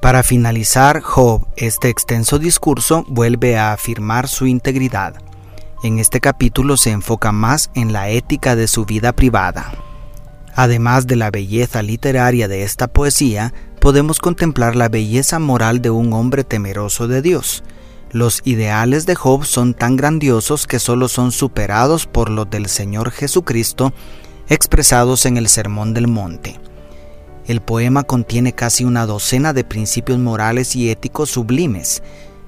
Para finalizar, Job, este extenso discurso vuelve a afirmar su integridad. En este capítulo se enfoca más en la ética de su vida privada. Además de la belleza literaria de esta poesía, podemos contemplar la belleza moral de un hombre temeroso de Dios. Los ideales de Job son tan grandiosos que solo son superados por los del Señor Jesucristo expresados en el Sermón del Monte. El poema contiene casi una docena de principios morales y éticos sublimes.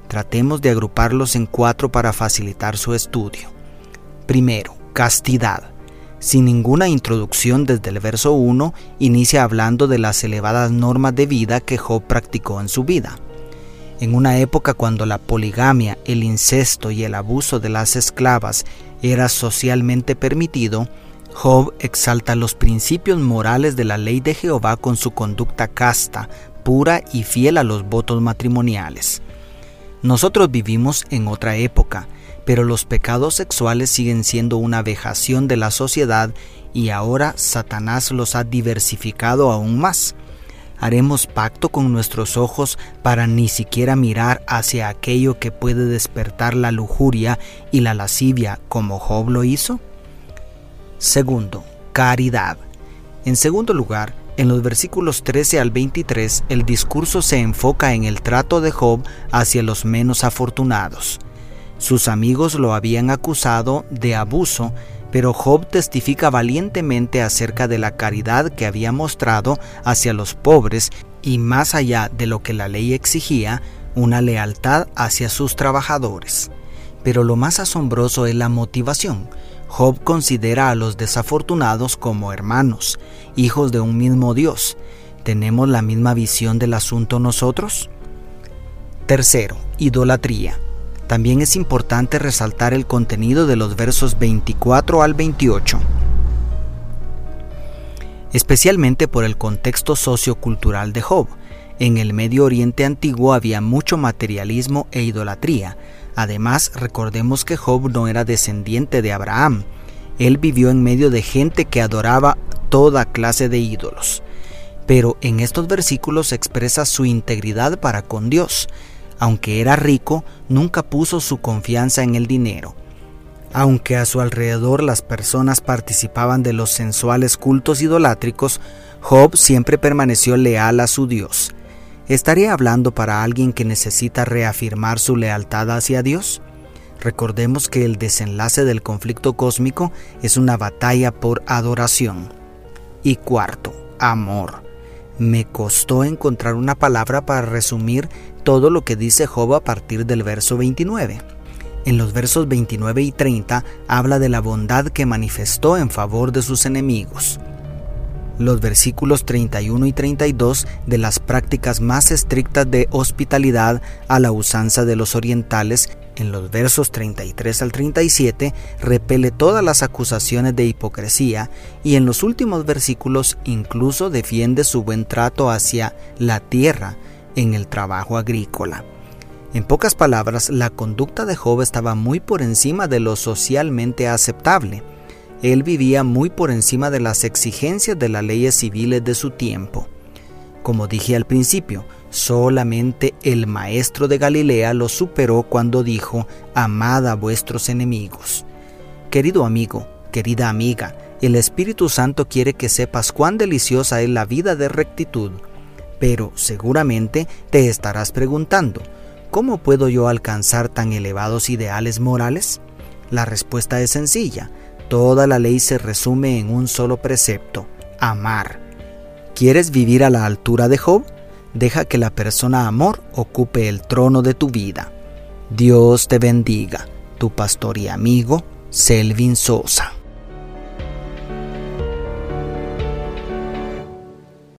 Tratemos de agruparlos en cuatro para facilitar su estudio. Primero, castidad sin ninguna introducción desde el verso 1, inicia hablando de las elevadas normas de vida que Job practicó en su vida. En una época cuando la poligamia, el incesto y el abuso de las esclavas era socialmente permitido, Job exalta los principios morales de la ley de Jehová con su conducta casta, pura y fiel a los votos matrimoniales. Nosotros vivimos en otra época, pero los pecados sexuales siguen siendo una vejación de la sociedad y ahora Satanás los ha diversificado aún más. Haremos pacto con nuestros ojos para ni siquiera mirar hacia aquello que puede despertar la lujuria y la lascivia como Job lo hizo. Segundo, caridad. En segundo lugar, en los versículos 13 al 23, el discurso se enfoca en el trato de Job hacia los menos afortunados. Sus amigos lo habían acusado de abuso, pero Job testifica valientemente acerca de la caridad que había mostrado hacia los pobres y más allá de lo que la ley exigía, una lealtad hacia sus trabajadores. Pero lo más asombroso es la motivación. Job considera a los desafortunados como hermanos, hijos de un mismo Dios. ¿Tenemos la misma visión del asunto nosotros? Tercero, idolatría. También es importante resaltar el contenido de los versos 24 al 28, especialmente por el contexto sociocultural de Job. En el Medio Oriente antiguo había mucho materialismo e idolatría. Además, recordemos que Job no era descendiente de Abraham. Él vivió en medio de gente que adoraba toda clase de ídolos. Pero en estos versículos expresa su integridad para con Dios, aunque era rico, nunca puso su confianza en el dinero. Aunque a su alrededor las personas participaban de los sensuales cultos idolátricos, Job siempre permaneció leal a su Dios. ¿Estaría hablando para alguien que necesita reafirmar su lealtad hacia Dios? Recordemos que el desenlace del conflicto cósmico es una batalla por adoración. Y cuarto, amor. Me costó encontrar una palabra para resumir todo lo que dice Job a partir del verso 29. En los versos 29 y 30 habla de la bondad que manifestó en favor de sus enemigos. Los versículos 31 y 32 de las prácticas más estrictas de hospitalidad a la usanza de los orientales en los versos 33 al 37 repele todas las acusaciones de hipocresía y en los últimos versículos incluso defiende su buen trato hacia la tierra en el trabajo agrícola. En pocas palabras, la conducta de Job estaba muy por encima de lo socialmente aceptable. Él vivía muy por encima de las exigencias de las leyes civiles de su tiempo. Como dije al principio, Solamente el Maestro de Galilea lo superó cuando dijo, Amad a vuestros enemigos. Querido amigo, querida amiga, el Espíritu Santo quiere que sepas cuán deliciosa es la vida de rectitud. Pero seguramente te estarás preguntando, ¿cómo puedo yo alcanzar tan elevados ideales morales? La respuesta es sencilla. Toda la ley se resume en un solo precepto, amar. ¿Quieres vivir a la altura de Job? Deja que la persona amor ocupe el trono de tu vida. Dios te bendiga, tu pastor y amigo, Selvin Sosa.